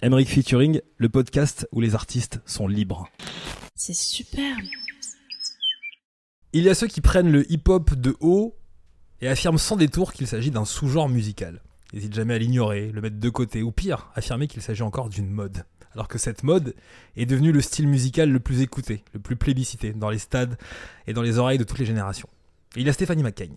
Emmerich Featuring, le podcast où les artistes sont libres. C'est super. Il y a ceux qui prennent le hip-hop de haut et affirment sans détour qu'il s'agit d'un sous-genre musical. N'hésite jamais à l'ignorer, le mettre de côté, ou pire, affirmer qu'il s'agit encore d'une mode. Alors que cette mode est devenue le style musical le plus écouté, le plus plébiscité dans les stades et dans les oreilles de toutes les générations. Et il y a Stéphanie McCain,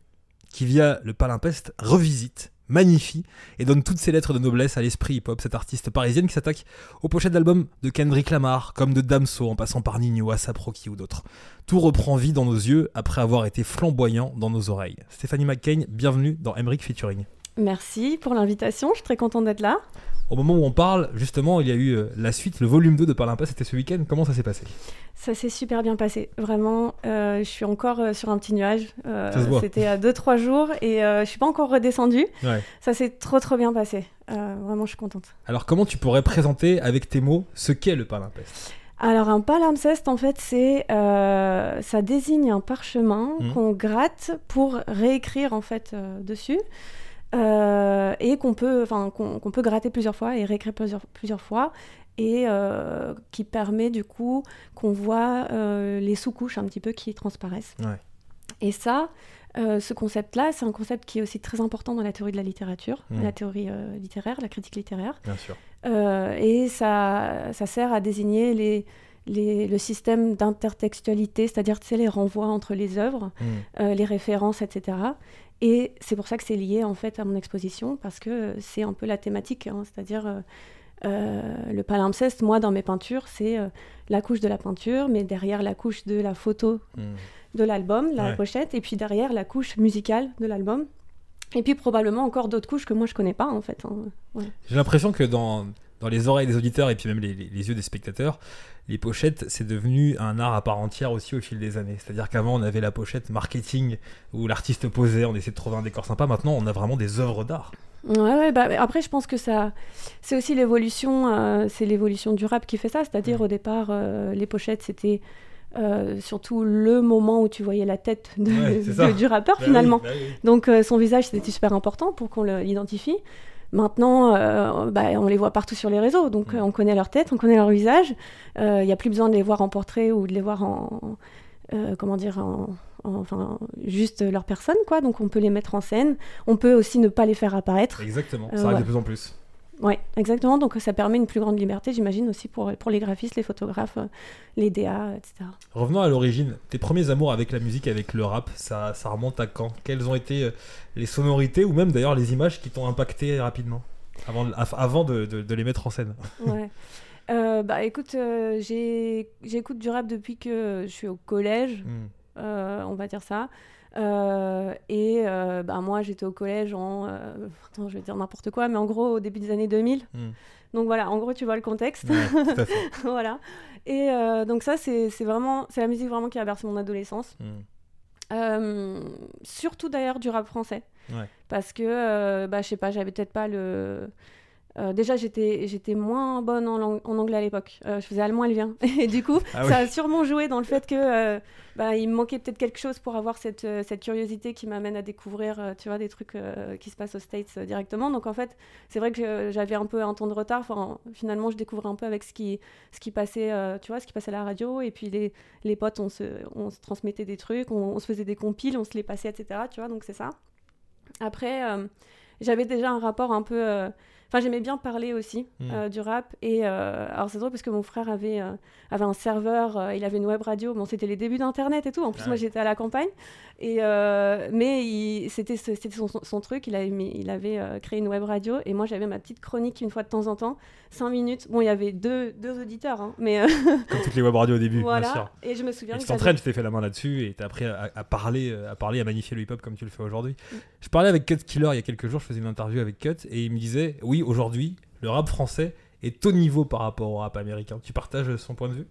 qui via le palimpeste revisite magnifie et donne toutes ses lettres de noblesse à l'esprit hip-hop, cette artiste parisienne qui s'attaque aux pochettes d'albums de Kendrick Lamar, comme de Damso en passant par Nino, Asap Rocky ou d'autres. Tout reprend vie dans nos yeux après avoir été flamboyant dans nos oreilles. Stéphanie McCain, bienvenue dans Emmerich Featuring. Merci pour l'invitation, je suis très contente d'être là. Au moment où on parle, justement, il y a eu euh, la suite, le volume 2 de Parlimpast, c'était ce week-end. Comment ça s'est passé? Ça s'est super bien passé. Vraiment, euh, je suis encore euh, sur un petit nuage. Ça se voit. C'était à 2-3 jours et je suis pas encore redescendue. Ouais. Ça s'est trop trop bien passé. vraiment, je suis contente. Alors, comment tu pourrais présenter avec tes mots ce qu'est le Palimpeste Alors, un palimpseste, en fait, c'est ça désigne un parchemin Mhm. qu'on gratte pour réécrire en fait dessus. Euh, et qu'on peut, enfin, qu'on peut gratter plusieurs fois et réécrire plusieurs, plusieurs fois, et euh, qui permet du coup qu'on voit euh, les sous-couches un petit peu qui transparaissent. Ouais. Et ça, ce concept-là, c'est un concept qui est aussi très important dans la théorie de la littérature, Mhm. la théorie littéraire, la critique littéraire. Bien sûr. Et ça, ça sert à désigner les, les- le système d'intertextualité, c'est-à-dire tu sais, les renvois entre les œuvres, Mm. euh, les références, etc. Et c'est pour ça que c'est lié en fait à mon exposition, parce que c'est un peu la thématique, hein, c'est-à-dire euh, euh, le palimpseste, moi dans mes peintures, c'est euh, la couche de la peinture, mais derrière la couche de la photo Mm. de l'album, la Ouais. pochette, et puis derrière la couche musicale de l'album. Et puis probablement encore d'autres couches que moi je connais pas en fait. hein. Ouais. J'ai l'impression que dans, dans les oreilles des auditeurs et puis même les, les- les yeux des spectateurs, les pochettes, c'est devenu un art à part entière aussi au fil des années. C'est-à-dire qu'avant, on avait la pochette marketing où l'artiste posait, on essayait de trouver un décor sympa. Maintenant, on a vraiment des œuvres d'art. Ouais, ouais, bah, après, je pense que ça, c'est aussi l'évolution, euh, c'est l'évolution du rap qui fait ça. C'est-à-dire, Mm. au départ, euh, les pochettes, c'était euh, surtout le moment où tu voyais la tête de- Ouais, c'est ça. de- du rappeur, Bah finalement. oui, bah oui. Donc, euh, son visage, c'était super important pour qu'on l'identifie. Maintenant, euh, bah, on les voit partout sur les réseaux, donc Mm. euh, on connaît leur tête, on connaît leur visage. Il n'y a plus besoin de les voir en portrait ou de les voir en, euh, comment dire, en, en- enfin, juste leur personne, quoi. Donc, on peut les mettre en scène. On peut aussi ne pas les faire apparaître. Exactement, Euh, ça arrive ouais. de plus en plus. Oui, exactement. Donc ça permet une plus grande liberté, j'imagine, aussi pour, pour les graphistes, les photographes, euh, les DA, etc. Revenons à l'origine. Tes premiers amours avec la musique, avec le rap, ça, ça remonte à quand? Quelles ont été euh, les sonorités ou même d'ailleurs les images qui t'ont impacté rapidement? Avant, avant de, de- de les mettre en scène Ouais. Euh, bah écoute, euh, j'écoute du rap depuis que je suis au collège, Mm. euh, on va dire ça. Euh, et euh, bah, moi, j'étais au collège en. euh, attends, je vais dire n'importe quoi, mais en gros, au début des années 2000. Mm. Donc voilà, en gros, tu vois le contexte. Ouais, tout à fait. voilà. Et euh, donc, ça, c'est vraiment. C'est la musique vraiment qui a bercé mon adolescence. Mm. Euh, surtout d'ailleurs du rap français. Ouais. Parce que, bah, je sais pas, j'avais peut-être pas le. Euh, déjà, j'étais j'étais moins bonne en, lang- en anglais à l'époque. Euh, je faisais allemand et levien. Et du coup, Ah ça oui. a sûrement joué dans le fait que euh, bah, il me manquait peut-être quelque chose pour avoir cette, cette curiosité qui m'amène à découvrir, tu vois, des trucs qui se passent aux States directement. Donc en fait, c'est vrai que j'avais un peu un temps de retard. Enfin, finalement, je découvrais un peu avec ce qui, ce qui passait, tu vois, ce qui passait à la radio. Et puis les, les potes, on se, on se transmettait des trucs, on, on se faisait des compiles, on se les passait, etc. Tu vois, donc c'est ça. Après, j'avais déjà un rapport un peu. Enfin, j'aimais bien parler aussi euh, du rap. Et euh, alors, c'est drôle parce que mon frère avait, euh, avait un serveur, il avait une web radio. Bon, c'était les débuts d'Internet et tout. En plus, Ah moi, j'étais à la campagne. Et, mais c'était son, son truc. Il avait, mis- il avait créé une web radio. Et moi, j'avais ma petite chronique une fois de temps en temps, 5 minutes. Bon, il y avait deux, deux auditeurs, hein, mais Comme toutes les web radios au début, bien voilà. sûr. Et je me souviens Et tu t'entraînes, tu t'es fait la main là-dessus et t'as appris à, à parler, à parler, à magnifier le hip-hop comme tu le fais aujourd'hui. Mm. Je parlais avec Cut Killer il y a quelques jours, je faisais une interview avec Cut et il me disait, oui, aujourd'hui, le rap français est au niveau par rapport au rap américain. Tu partages son point de vue?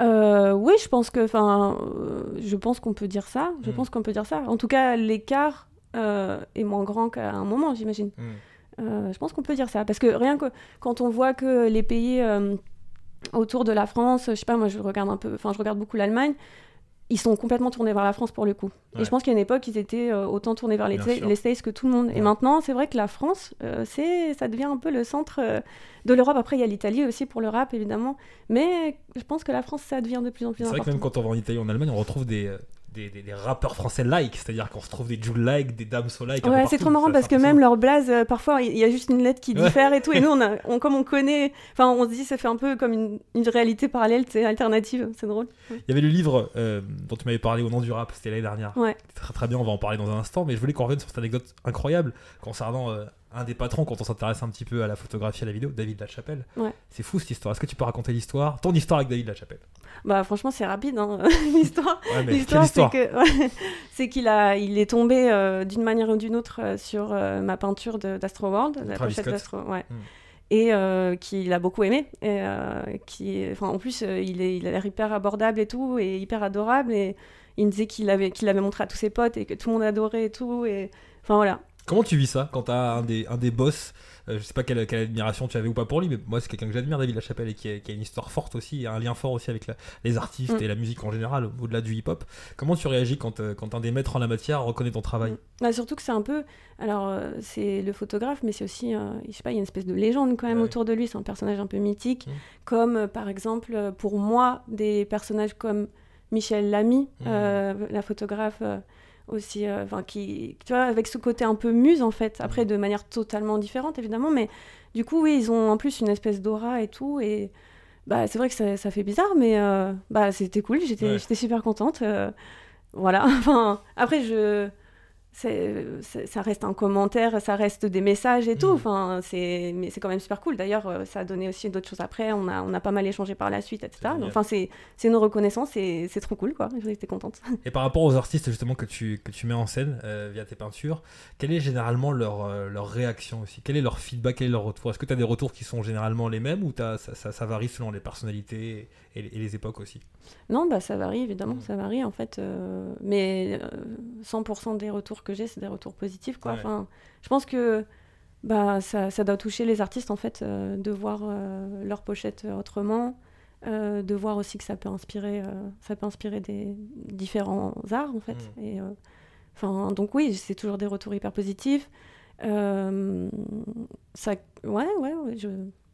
Euh, oui, je pense que, enfin, euh, je pense qu'on peut dire ça. Je Mm. pense qu'on peut dire ça. En tout cas, l'écart euh, est moins grand qu'à un moment, j'imagine. Mm. Euh, je pense qu'on peut dire ça parce que rien que quand on voit que les pays autour de la France, je sais pas, moi je regarde un peu, enfin je regarde beaucoup l'Allemagne. Ils sont complètement tournés vers la France pour le coup. Ouais. Et je pense qu'à une époque, ils étaient euh, autant tournés vers les, les States que tout le monde. Ouais. Et maintenant, c'est vrai que la France, euh, c'est, ça devient un peu le centre euh, de l'Europe. Après, il y a l'Italie aussi pour le rap, évidemment. Mais je pense que la France, ça devient de plus en plus C'est vrai que important. même quand on va en Italie ou en Allemagne, on retrouve des, des, des- des rappeurs français like, c'est-à-dire qu'on se trouve des Jules like, des Damso like. un peu Ouais, c'est trop marrant Ça, parce que même leur blaze, euh, parfois, il y a juste une lettre qui Ouais. diffère et tout. Et nous, on a, on, comme on connaît, enfin, on se dit, ça fait un peu comme une, une réalité parallèle, c'est alternative, c'est drôle. Il y avait le livre euh, dont tu m'avais parlé au nom du rap, c'était l'année dernière. Ouais. Très très bien, on va en parler dans un instant, mais je voulais qu'on revienne sur cette anecdote incroyable concernant euh, un des patrons quand on s'intéresse un petit peu à la photographie, à la vidéo, David Lachapelle. Ouais. C'est fou cette histoire. Est-ce que tu peux raconter l'histoire, ton histoire avec David Lachapelle? Bah, franchement, c'est rapide, hein, l'histoire. Ouais, L'histoire, c'est que qu'il a, il est tombé euh, d'une manière ou d'une autre euh, sur euh, ma peinture de- d'Astro World, la Travis pochette Scott. d'Astro, ouais. Mm. Et qu'il a beaucoup aimé. Et qui, enfin, en plus, il, est, il a l'air hyper abordable et tout, et hyper adorable. Et il me disait qu'il avait, qu'il l'avait montré à tous ses potes et que tout le monde adorait et tout. Et enfin voilà. Comment tu vis ça quand t'as un des, un des boss euh, Je sais pas quelle, quelle admiration tu avais ou pas pour lui, mais moi c'est quelqu'un que j'admire, David Lachapelle, et qui a, qui a une histoire forte aussi, et un lien fort aussi avec la- les artistes Mm. et la musique en général, au-delà du hip-hop. Comment tu réagis quand, euh, quand un des maîtres en la matière reconnaît ton travail? Bah, surtout que c'est un peu. Alors, euh, c'est le photographe, mais c'est aussi. euh, je sais pas, il y a une espèce de légende quand même Ouais. autour de lui. C'est un personnage un peu mythique. Mm. Comme, par exemple, pour moi, des personnages comme Michel Lamy, Mm. la photographe. Aussi euh, enfin qui tu vois avec ce côté un peu muse en fait après de manière totalement différente évidemment mais du coup oui ils ont en plus une espèce d'aura et tout et bah c'est vrai que ça, ça fait bizarre mais euh, bah c'était cool j'étais Ouais. j'étais super contente euh, voilà enfin après je ça reste un commentaire, ça reste des messages et tout. Mhm. Enfin, c'est, mais c'est quand même super cool. D'ailleurs, euh, ça a donné aussi d'autres choses après. On a, on a pas mal échangé par la suite, etc. Donc, enfin, c'est, c'est une reconnaissance et c'est trop cool, quoi. J'étais contente. Et par rapport aux artistes justement que tu, que tu mets en scène euh, via tes peintures, quelle est généralement leur, euh, leur réaction aussi? Quel est leur feedback? Quel est leur retour? Est-ce que tu as des retours qui sont généralement les mêmes ou ça, ça, ça varie selon les personnalités? Et, les- et les époques aussi Non, bah ça varie évidemment, Mhm. ça varie en fait. euh, mais euh, 100% des retours que j'ai, c'est des retours positifs, quoi. Ouais. Enfin, je pense que bah ça, ça doit toucher les artistes en fait euh, de voir euh, leur pochette autrement, euh, de voir aussi que ça peut inspirer, euh, ça peut inspirer des différents arts en fait. Mhm. Et euh, enfin, donc oui, c'est toujours des retours hyper positifs. Euh, ça, ouais, ouais, ouais, je,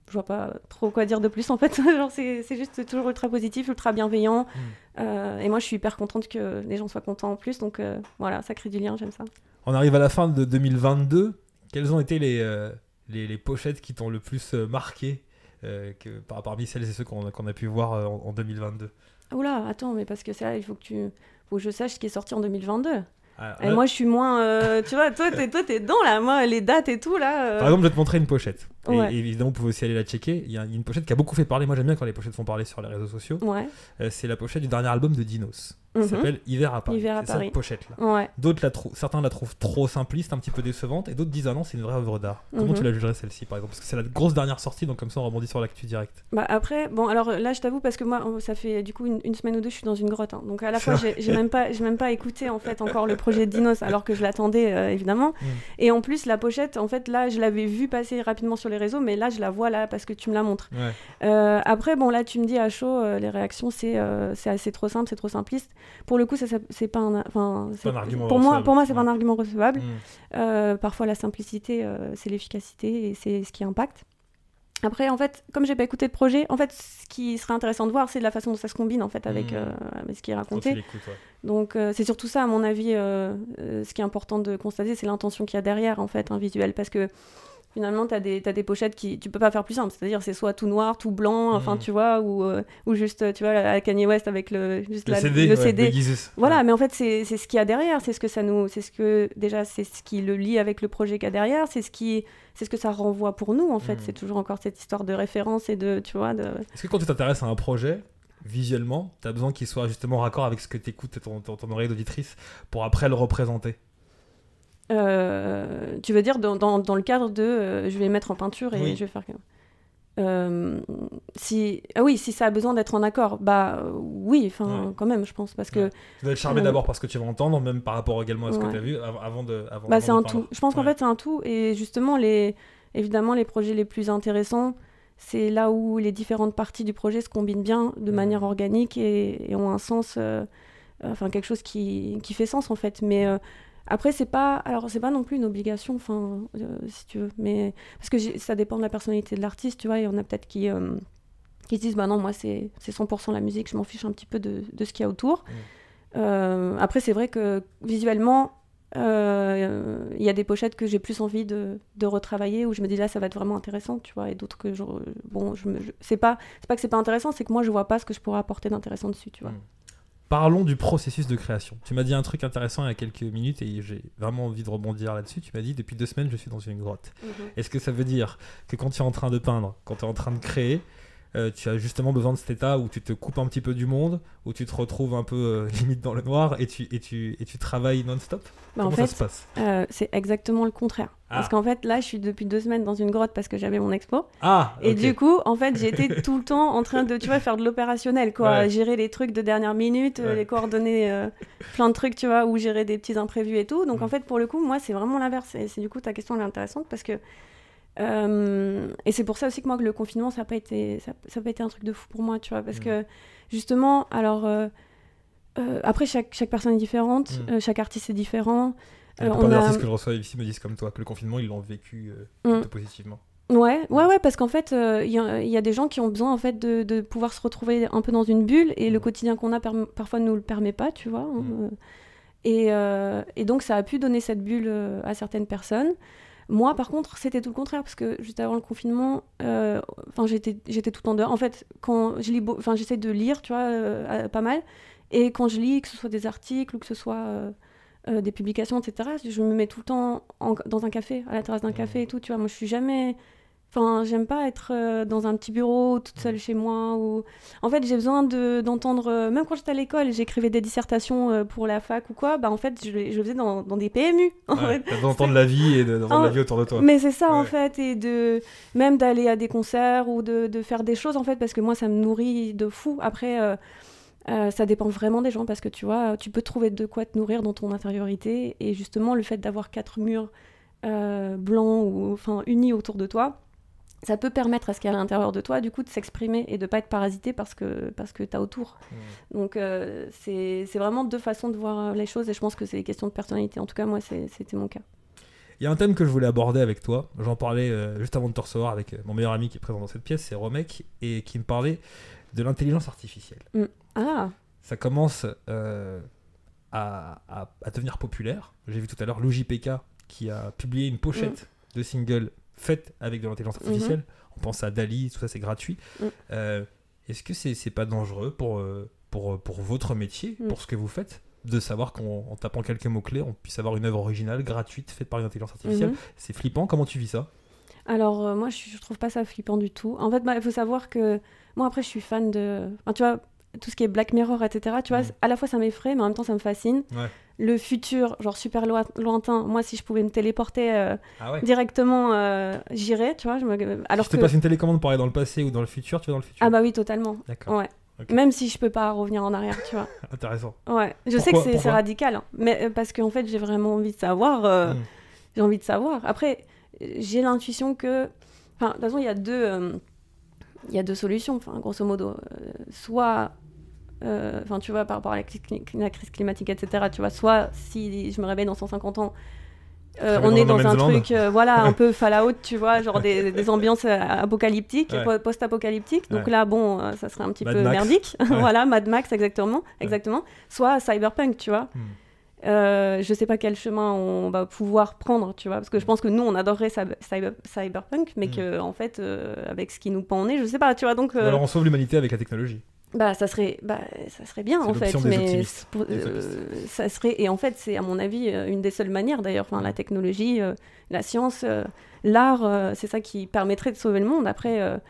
je vois pas trop quoi dire de plus en fait. C'est juste toujours ultra positif, ultra bienveillant. Euh, et moi, je suis hyper contente que les gens soient contents en plus. Donc euh, voilà, ça crée du lien, j'aime ça. On arrive à la fin de 2022. Quelles ont été les, euh, les, les pochettes qui t'ont le plus marqué que, par, parmi celles et ceux qu'on a pu voir en, en 2022 Oula, attends, mais parce que ça, il faut que tu. Faut que je sache ce qui est sorti en 2022. Ah, Et là, moi, je suis moins. euh, tu vois, toi, t'es, toi, t'es dedans là. Moi, les dates et tout là. euh, Par exemple, je vais te montrer une pochette. Et, évidemment, vous pouvez aussi aller la checker. Il y a une pochette qui a beaucoup fait parler. Moi, j'aime bien quand les pochettes font parler sur les réseaux sociaux. Ouais. Euh, c'est la pochette du dernier album de Dinos. Qui Mhm. s'appelle Hiver à Paris. Hiver à C'est Paris. cette pochette-là. Ouais. D'autres la certains la trouvent trop simpliste, un petit peu décevante, et d'autres disent ah non, c'est une vraie œuvre d'art. Comment Mhm. tu la jugerais celle-ci par exemple? Parce que c'est la grosse dernière sortie, donc comme ça on rebondit sur l'actu direct. Bah après, bon, alors là, je t'avoue, parce que moi, ça fait du coup une, une semaine ou deux, je suis dans une grotte. hein. Donc à la fois, j'ai, même pas, j'ai même pas écouté en fait encore le projet de Dinos, alors que je l'attendais euh, évidemment. Mm. Et en plus, la pochette, en fait, là, je l'avais vue passer rapidement sur les réseaux, mais là, je la vois là parce que tu me la montres. Ouais. Euh, après, bon, là, tu me dis à chaud, euh, les réactions, c'est, euh, c'est assez trop simple, c'est trop simpliste. Pour le coup, ça, ça- c'est pas un, enfin, c'est- un argument Pour moi, pour moi, c'est pas un argument recevable. Euh, parfois, la simplicité, euh, c'est l'efficacité et c'est ce qui impacte. Après, en fait, comme j'ai pas écouté le projet, en fait, ce qui serait intéressant de voir, c'est la façon dont ça se combine en fait avec, Mhm. euh, avec ce qui est raconté. ouais. Donc, euh, c'est surtout ça, à mon avis, euh, ce qui est important de constater, c'est l'intention qu'il y a derrière en fait, un visuel, parce que finalement, tu as des, pochettes qui tu peux pas faire plus simple, c'est-à-dire c'est soit tout noir, tout blanc, enfin Mhm. tu vois, ou, euh, ou juste, tu vois, à Kanye West avec le, juste Le la- CD, le ouais, CD. Voilà, Ouais. mais en fait, c'est ce qu'il y a derrière, c'est ce que ça nous. C'est ce que. Déjà, c'est ce qui le lie avec le projet qu'il y a derrière, c'est ce qui. C'est ce que ça renvoie pour nous, en fait. Mhm. C'est toujours encore cette histoire de référence et de. Tu vois, de. Est-ce que quand tu t'intéresses à un projet, visuellement, tu as besoin qu'il soit justement raccord avec ce que tu écoutes ton, ton, ton oreille d'auditrice pour après le représenter? Euh, tu veux dire dans, dans, dans le cadre de. euh, je vais mettre en peinture et Oui. je vais faire. Euh, si ah oui si ça a besoin d'être en accord bah euh, oui enfin Ouais. quand même je pense parce que Ouais. Tu dois être charmé d'abord par ce que tu vas entendre, même par rapport également à ce que tu as vu av- avant de. Avant, Bah, c'est un tout. Je pense qu'en fait, c'est un tout. Et justement, les... évidemment, les projets les plus intéressants, c'est là où les différentes parties du projet se combinent bien de manière organique et, et ont un sens. enfin quelque chose qui, qui, fait sens en fait. Mais après, c'est pas, alors c'est pas non plus une obligation, enfin, si tu veux, mais parce que ça dépend de la personnalité de l'artiste, tu vois. Il y en a peut-être qui qui se disent bah non moi c'est 100% la musique je m'en fiche un petit peu de, de ce qu'il y a autour mmh. après c'est vrai que visuellement euh, il y a des pochettes que j'ai plus envie de, de, retravailler où je me dis là ça va être vraiment intéressant tu vois et d'autres que je bon je, c'est pas c'est pas que c'est pas intéressant c'est que moi je vois pas ce que je pourrais apporter d'intéressant dessus tu vois. Parlons du processus de création. Tu m'as dit un truc intéressant il y a quelques minutes et j'ai vraiment envie de rebondir là-dessus. Tu m'as dit depuis deux semaines je suis dans une grotte. Mhm. Est-ce que ça veut dire que quand tu es en train de peindre, quand tu es en train de créer, euh, tu as justement besoin de cet état où tu te coupes un petit peu du monde, où tu te retrouves un peu euh, limite dans le noir et tu, et tu, et tu travailles non-stop bah, Comment en fait, ça se passe? euh, C'est exactement le contraire. Ah. Parce qu'en fait, là, je suis depuis deux semaines dans une grotte parce que j'avais mon expo. Ah, Et du coup, en fait, j'étais tout le temps en train de, tu vois, faire de l'opérationnel, quoi. Gérer les trucs de dernière minute, les coordonnées, plein de trucs, tu vois, ou gérer des petits imprévus et tout. Donc, mm. en fait, pour le coup, moi, c'est vraiment l'inverse. Et c'est du coup, ta question, elle est intéressante parce que euh, et c'est pour ça aussi que moi, que le confinement, ça n'a pas, été, ça, ça pas été un truc de fou pour moi, tu vois. Parce que, justement, alors. Euh, euh, après, chaque, chaque personne est différente, mm. chaque artiste est différent. Il y a pas d'artistes que je reçois ici me disent comme toi que le confinement, ils l'ont vécu mm. positivement. Ouais, ouais, ouais, parce qu'en fait, il y, y, a des gens qui ont besoin en fait de, de, pouvoir se retrouver un peu dans une bulle et le mm. quotidien qu'on a parfois ne nous le permet pas, tu vois. Hein, et, et, donc, ça a pu donner cette bulle à certaines personnes. Moi, par contre, c'était tout le contraire, parce que juste avant le confinement, euh, j'étais, tout en dehors. En fait, quand je j'essaie de lire, tu vois, euh, pas mal. Et quand je lis, que ce soit des articles ou que ce soit euh, des publications, etc., je me mets tout le temps dans un café, à la terrasse d'un café et tout, tu vois. Moi, je suis jamais Enfin, j'aime pas être euh, dans un petit bureau toute seule chez moi. Ou... En fait, j'ai besoin d'entendre. Euh, même quand j'étais à l'école, j'écrivais des dissertations euh, pour la fac ou quoi. Bah, en fait, je, je faisais dans, dans, des PMU. d'entendre la vie et d'entendre la vie autour de toi. Mais c'est ça, en fait. Et de même d'aller à des concerts ou de, de, faire des choses, en fait, parce que moi, ça me nourrit de fou. Après. ça dépend vraiment des gens parce que tu vois, tu peux trouver de quoi te nourrir dans ton intériorité et justement le fait d'avoir quatre murs blancs ou enfin unis autour de toi, ça peut permettre à ce qu'il y a à l'intérieur de toi, du coup, de s'exprimer et de pas être parasité parce que, parce que tu as autour. Mmh. Donc, euh, c'est vraiment deux façons de voir les choses et je pense que c'est des questions de personnalité. En tout cas, moi, c'était mon cas. Il y a un thème que je voulais aborder avec toi. J'en parlais euh, juste avant de te recevoir avec euh, mon meilleur ami qui est présent dans cette pièce, c'est Romek, et qui me parlait de l'intelligence artificielle. Mmh. Ah Ça commence à, à, devenir populaire. J'ai vu tout à l'heure PK qui a publié une pochette mmh. de single faite avec de l'intelligence mhm. artificielle. On pense à Dali, tout ça c'est gratuit. Mm. Euh, est-ce que c'est n'est pas dangereux pour, euh, pour, euh, pour votre métier, mm. pour ce que vous faites de savoir qu'en tapant quelques mots-clés, on puisse avoir une œuvre originale, gratuite, faite par une intelligence artificielle? Mhm. C'est flippant, comment tu vis ça? Alors, moi, je, je, trouve pas ça flippant du tout. En fait, bah, il faut savoir que moi, après, je suis fan de. Enfin, tu vois, tout ce qui est Black Mirror, etc. Tu vois, mm. à la fois ça m'effraie, mais en même temps ça me fascine. Le futur, genre super lointain, moi si je pouvais me téléporter euh, ah directement, euh, j'irais, tu vois. Je me... Alors si que... te passes une télécommande pour aller dans le passé ou dans le futur, tu vas dans le futur Ah bah oui, totalement. D'accord. Ouais. Même si je peux pas revenir en arrière, tu vois. Intéressant. Ouais, je sais que c'est radical, hein. mais euh, parce qu'en fait j'ai vraiment envie de savoir. Mm. J'ai envie de savoir. Après, j'ai l'intuition que. Enfin, de toute façon, il y a deux il y a deux solutions, enfin, grosso modo. soit euh, enfin, tu vois, par rapport à la, crise climatique, etc. Tu vois, soit si je me réveille dans 150 ans, euh, on est dans un truc, euh, voilà, un peu Fallout, tu vois, genre des, des ambiances apocalyptiques, post-apocalyptiques. Donc là, bon, ça serait un petit peu merdique. voilà, Mad Max, exactement, exactement. Soit Cyberpunk, tu vois. Hmm. Je sais pas quel chemin on va pouvoir prendre, tu vois, parce que je pense que nous, on adorerait Cyberpunk, mais hmm. que en fait, avec ce qui nous pend en nez, je sais pas, tu vois. Donc, alors on sauve l'humanité avec la technologie. Bah, ça serait, bah, ça serait bien en fait, mais euh, ça serait et en fait c'est à mon avis euh, une des seules manières d'ailleurs. Enfin, la technologie, euh, la science, l'art, c'est ça qui permettrait de sauver le monde. Après,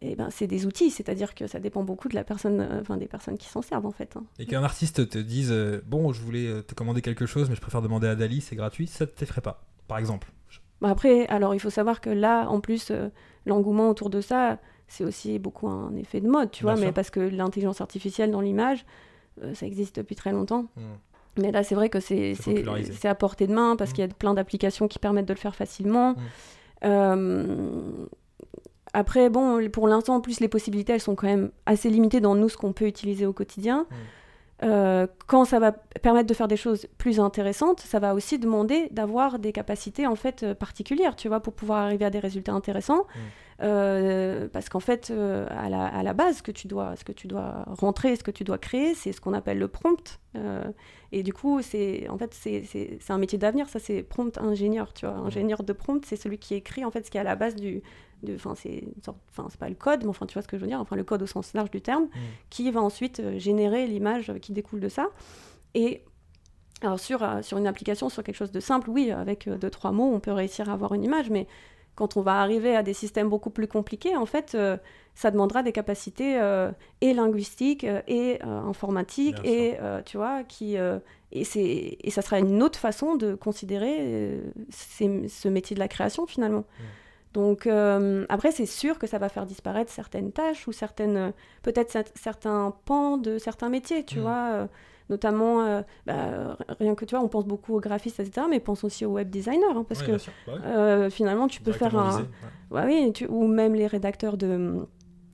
eh ben c'est des outils, c'est-à-dire que ça dépend beaucoup de la personne, enfin des personnes qui s'en servent en fait. Hein. Et qu'un artiste te dise bon, je voulais te commander quelque chose, mais je préfère demander à Dali, c'est gratuit, ça te t'effraie pas, par exemple. Bah, après, alors il faut savoir que là, en plus, l'engouement autour de ça c'est aussi beaucoup un effet de mode, tu vois, mais parce que l'intelligence artificielle dans l'image, euh, ça existe depuis très longtemps. Hmm. Mais là, c'est vrai que c'est à portée de main parce hmm. qu'il y a plein d'applications qui permettent de le faire facilement. Hmm. Euh, après, bon, pour l'instant, en plus, les possibilités, elles sont quand même assez limitées dans nous, ce qu'on peut utiliser au quotidien. euh, quand ça va permettre de faire des choses plus intéressantes, ça va aussi demander d'avoir des capacités en fait euh, particulières, tu vois, pour pouvoir arriver à des résultats intéressants. Mm. Euh, parce qu'en fait, à, la, à la base, ce que tu dois, ce que tu dois rentrer, ce que tu dois créer, c'est ce qu'on appelle le prompt. Et du coup, c'est en fait c'est- un métier d'avenir. Ça, c'est prompt ingénieur, tu vois. Ingénieur de prompt, c'est celui qui écrit en fait ce qui est à la base du, enfin c'est enfin pas le code, mais enfin tu vois ce que je veux dire. Enfin le code au sens large du terme, qui va ensuite euh, générer l'image qui découle de ça. Et alors sur, euh, sur une application, sur quelque chose de simple, oui, avec euh, deux, trois mots, on peut réussir à avoir une image, mais quand on va arriver à des systèmes beaucoup plus compliqués, en fait, euh, ça demandera des capacités et linguistiques et informatiques, et tu vois, qui... et, et ça sera une autre façon de considérer ces- ce métier de la création, finalement. Donc euh, après, c'est sûr que ça va faire disparaître certaines tâches ou certaines, euh, peut-être cer- certains pans de certains métiers, tu Mm. vois. euh, notamment, euh, bah, rien que tu vois, on pense beaucoup aux graphistes, etc., mais pense aussi aux web designers, hein, parce Ouais, que sûr. Bah finalement, tu peux faire un, visé, ouais. Ouais, oui, tu- ou même les rédacteurs de.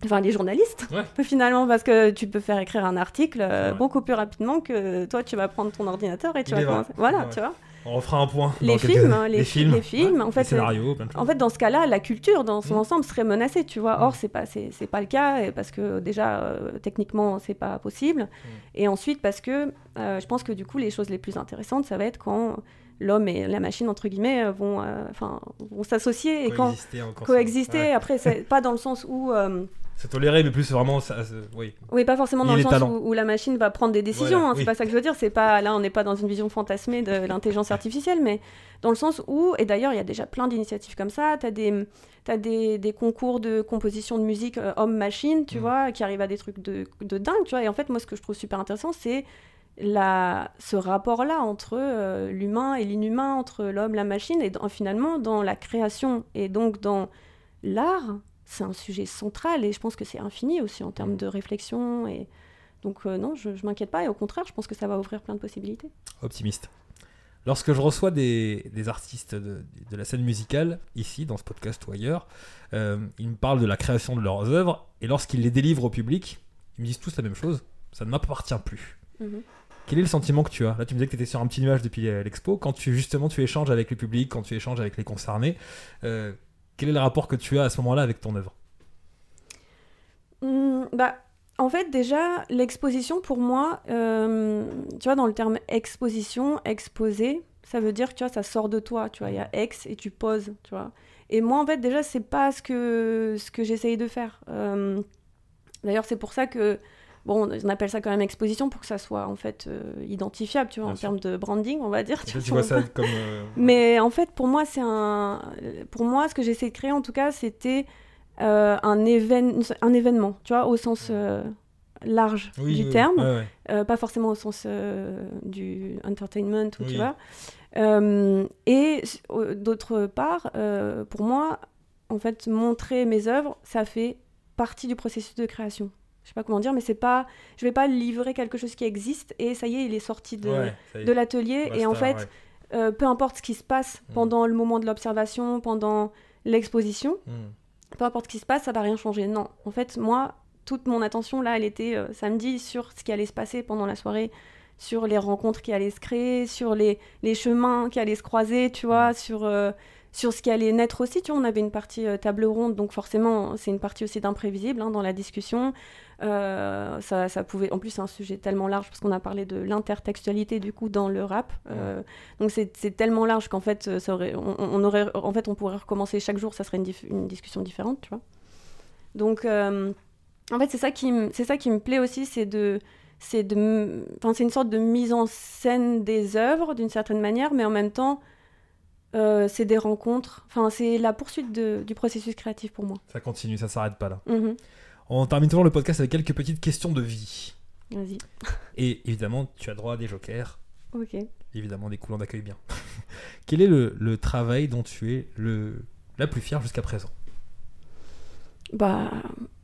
Enfin, les journalistes, finalement, parce que tu peux faire écrire un article beaucoup plus rapidement que toi, tu vas prendre ton ordinateur et tu Il vas commencer. Voilà, tu vois. On refera un point. Les quelques films, années. hein, les les fi- films, les films, en les fait, scénarios, de choses. En fait, dans ce cas-là, la culture dans son Mm. ensemble serait menacée, tu vois. Mm. Or, c'est pas, c'est, c'est pas le cas, et parce que déjà, euh, techniquement, c'est pas possible. Mm. Et ensuite, parce que euh, je pense que du coup, les choses les plus intéressantes, ça va être quand l'homme et la machine, entre guillemets, euh, vont, euh, enfin, vont s'associer et quand coexister, coexister. Ouais. Après, c'est pas dans le sens où. C'est toléré, mais plus vraiment. Ça, oui. Oui, pas forcément dans le sens où, où la machine va prendre des décisions. Voilà, hein, oui. C'est pas ça que je veux dire. C'est pas là, on n'est pas dans une vision fantasmée de l'intelligence artificielle, mais dans le sens où, et d'ailleurs, il y a déjà plein d'initiatives comme ça. T'as des, t'as des, des concours de composition de musique euh, homme-machine, tu Mm. vois, qui arrivent à des trucs de, de dingue, tu vois. Et en fait, moi, ce que je trouve super intéressant, c'est la, ce rapport-là entre euh, l'humain et l'inhumain, entre l'homme, la machine, et dans- finalement, dans la création et donc dans l'art, c'est un sujet central et je pense que c'est infini aussi en termes de réflexion. Et... Donc euh, non, je, je m'inquiète pas et au contraire, je pense que ça va ouvrir plein de possibilités. Optimiste. Lorsque je reçois des, des artistes de, de la scène musicale, ici, dans ce podcast ou ailleurs, euh, ils me parlent de la création de leurs œuvres, et lorsqu'ils les délivrent au public, ils me disent tous la même chose, ça ne m'appartient plus. Quel est le sentiment que tu as? Là, tu me disais que tu étais sur un petit nuage depuis euh, l'expo. Quand tu justement tu échanges avec le public, quand tu échanges avec les concernés, euh, quel est le rapport que tu as à ce moment-là avec ton œuvre? Hmm, bah, en fait, déjà, l'exposition pour moi, euh, tu vois, dans le terme exposition, exposer, ça veut dire que tu vois, ça sort de toi, tu vois, il y a ex et tu poses, tu vois. Et moi, en fait, déjà, c'est pas ce que, ce que j'essaye de faire. Euh, D'ailleurs, c'est pour ça que, bon, on appelle ça quand même exposition pour que ça soit, en fait, euh, identifiable, tu vois, Bien en sûr. termes de branding, on va dire. Et tu toi, vois, tu vois si ça on- comme. euh, mais en fait, pour moi, c'est un. Pour moi, ce que j'essaie de créer, en tout cas, c'était euh, un, évén- un événement, tu vois, au sens large oui, du oui, terme, ouais. pas forcément au sens du entertainment, ou, tu vois. Et d'autre part, pour moi, en fait, montrer mes œuvres, ça fait partie du processus de création. Je sais pas comment dire, mais c'est pas. Je vais pas livrer quelque chose qui existe et ça y est, il est sorti de, Ouais, l'atelier. Et en fait, ouais. euh, peu importe ce qui se passe Mm. pendant le moment de l'observation, pendant l'exposition, Hmm. peu importe ce qui se passe, ça va rien changer. Non, en fait, moi, toute mon attention là, elle était euh, samedi sur ce qui allait se passer pendant la soirée, sur les rencontres qui allaient se créer, sur les, les chemins qui allaient se croiser, tu vois, sur, euh, sur ce qui allait naître aussi. Tu vois, on avait une partie euh, table ronde, donc forcément, c'est une partie aussi d'imprévisible hein, dans la discussion. Euh, ça, ça pouvait, en plus, c'est un sujet tellement large parce qu'on a parlé de l'intertextualité du coup dans le rap. Euh, donc c'est tellement large qu'en fait, ça aurait, on, on aurait, en fait, on pourrait recommencer chaque jour, ça serait une, dif- une discussion différente, tu vois. Donc, euh, en fait, c'est ça qui, me- c'est ça qui me plaît aussi, c'est de, c'est de, c'est une sorte de mise en scène des œuvres d'une certaine manière, mais en même temps, euh, c'est des rencontres. Enfin, c'est la poursuite de- du processus créatif pour moi. Ça continue, ça s'arrête pas là. Mhm. On termine toujours le podcast avec quelques petites questions de vie. Vas-y. Et évidemment, tu as droit à des jokers. Ok. Évidemment, des coulants d'accueil bien. Quel est le, le travail dont tu es le, la plus fière jusqu'à présent? Bah,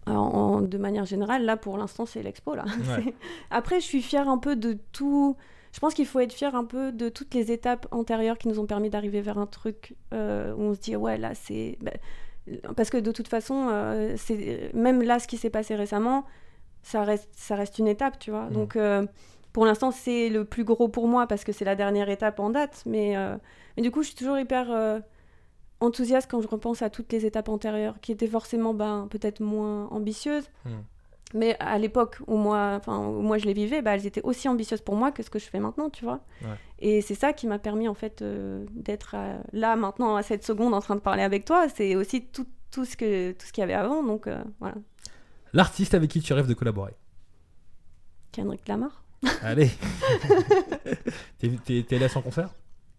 en- de manière générale, là, pour l'instant, c'est l'expo, là. Ouais. Après, je suis fière un peu de tout. Je pense qu'il faut être fier un peu de toutes les étapes antérieures qui nous ont permis d'arriver vers un truc euh, où on se dit, ouais, là, c'est. bah, parce que de toute façon, euh, c'est même là, ce qui s'est passé récemment, ça reste, ça reste une étape, tu vois. Mm. Donc, euh, pour l'instant, c'est le plus gros pour moi parce que c'est la dernière étape en date. Mais, mais du coup, je suis toujours hyper enthousiaste quand je repense à toutes les étapes antérieures, qui étaient forcément ben, peut-être moins ambitieuses. Hmm. Mais à l'époque où moi, enfin, où moi je les vivais, bah, elles étaient aussi ambitieuses pour moi que ce que je fais maintenant, tu vois. Ouais. Et c'est ça qui m'a permis en fait euh, d'être euh, là maintenant à cette seconde en train de parler avec toi. C'est aussi tout, tout ce que tout ce qu'il y avait avant, donc euh, voilà. L'artiste avec qui tu rêves de collaborer? Kendrick Lamar. Allez T'es- T'es t'es allé à son concert?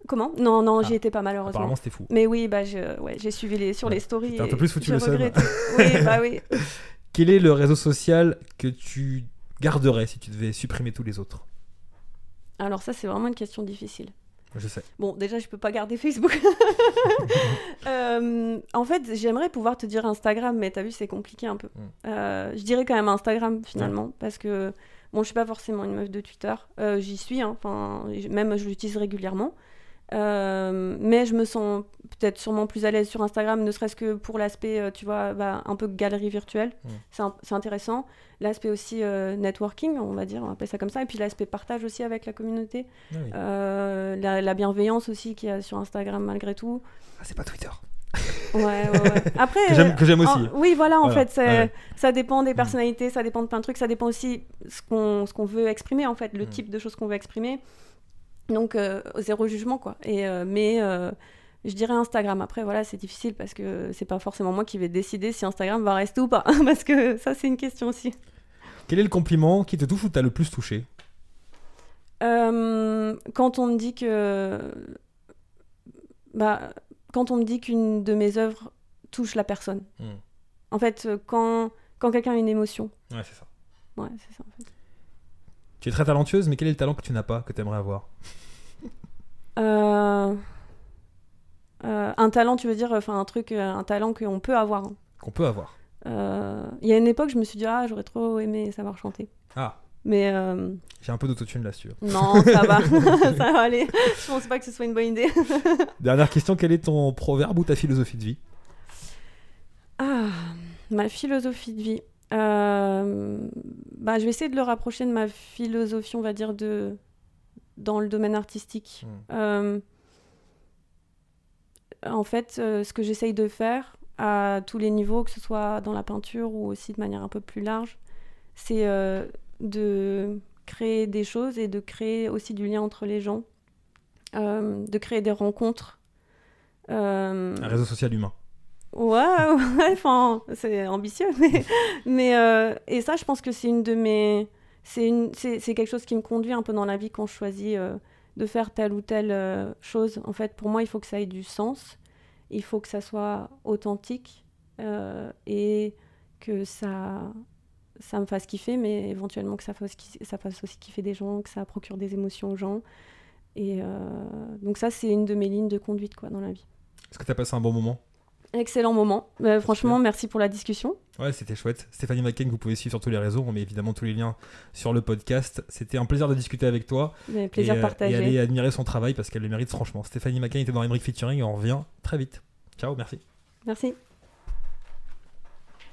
Comment? Non, non, j'y Ah. étais pas malheureusement. Apparemment, c'était fou. Mais oui, bah je, ouais, j'ai suivi les sur Ouais, les stories. t'as un peu plus foutu le regrette. oui, bah oui. Quel est le réseau social que tu garderais si tu devais supprimer tous les autres? Alors ça, c'est vraiment une question difficile. Je sais. Bon, déjà, je peux pas garder Facebook. Euh, en fait, j'aimerais pouvoir te dire Instagram, mais t'as vu, c'est compliqué un peu. Mm. Euh, je dirais quand même Instagram finalement, parce que bon, je suis pas forcément une meuf de Twitter. Euh, J'y suis, hein, même je l'utilise régulièrement. Euh, mais je me sens peut-être sûrement plus à l'aise sur Instagram, ne serait-ce que pour l'aspect, euh, tu vois, bah, un peu galerie virtuelle. Mm. C'est un- C'est intéressant. L'aspect aussi euh, networking, on va dire, on va appeler ça comme ça. Et puis l'aspect partage aussi avec la communauté. Ah, oui. Euh, la, la bienveillance aussi qu'il y a sur Instagram malgré tout. Ah, c'est pas Twitter. Ouais, ouais, ouais. Après, Que j'aime- que j'aime aussi. en- oui, voilà, en Voilà. fait, c'est- Ouais. ça dépend des Mm. personnalités, ça dépend de plein de trucs, ça dépend aussi ce qu'on ce qu'on veut exprimer, en fait, le Mm. type de choses qu'on veut exprimer. Donc, euh, zéro jugement, quoi. Et, euh, mais euh, je dirais Instagram. Après, voilà, c'est difficile parce que c'est pas forcément moi qui vais décider si Instagram va rester ou pas. parce que ça, c'est une question aussi. Quel est le compliment qui te touche ou t'as le plus touché? Euh, quand on me dit que. Bah, quand on me dit qu'une de mes œuvres touche la personne. Hmm. En fait, quand, quand quelqu'un a une émotion. Ouais, c'est ça. Ouais, c'est ça, en fait. Tu es très talentueuse, mais quel est le talent que tu n'as pas, que tu aimerais avoir? Euh, euh, un talent, tu veux dire, enfin un truc, euh, un talent qu'on peut avoir. hein. Qu'on peut avoir. Euh, Il y a une époque, je me suis dit, ah, j'aurais trop aimé savoir chanter. Ah, Mais euh, j'ai un peu d'autotune là-dessus. non, ça va, ça va aller. Je pense pas que ce soit une bonne idée. Dernière question, quel est ton proverbe ou ta philosophie de vie? Ah, ma philosophie de vie. Euh, bah, je vais essayer de le rapprocher de ma philosophie, on va dire, de... dans le domaine artistique. Hmm. Euh, en fait, euh, ce que j'essaye de faire à tous les niveaux, que ce soit dans la peinture ou aussi de manière un peu plus large, c'est euh, de créer des choses et de créer aussi du lien entre les gens, de créer des rencontres. Un réseau social humain. Ouais, ouais, enfin, c'est ambitieux, mais, euh, et ça, je pense que c'est une de mes, c'est une, c'est, quelque chose qui me conduit un peu dans la vie quand je choisis euh, de faire telle ou telle euh, chose. En fait, pour moi, il faut que ça ait du sens, il faut que ça soit authentique et que ça, ça me fasse kiffer, mais éventuellement que ça fasse, ça fasse aussi kiffer des gens, que ça procure des émotions aux gens. Et donc ça, c'est une de mes lignes de conduite quoi dans la vie. Est-ce que tu as passé un bon moment? Excellent moment. Euh, franchement, merci pour la discussion. Ouais, c'était chouette. Stéphanie McCain, vous pouvez suivre sur tous les réseaux. On met évidemment tous les liens sur le podcast. C'était un plaisir de discuter avec toi. Mais plaisir et, euh, partagé. Et aller admirer son travail parce qu'elle le mérite franchement. Stéphanie McCain était dans Emmerich Featuring et on revient très vite. Ciao, merci. Merci.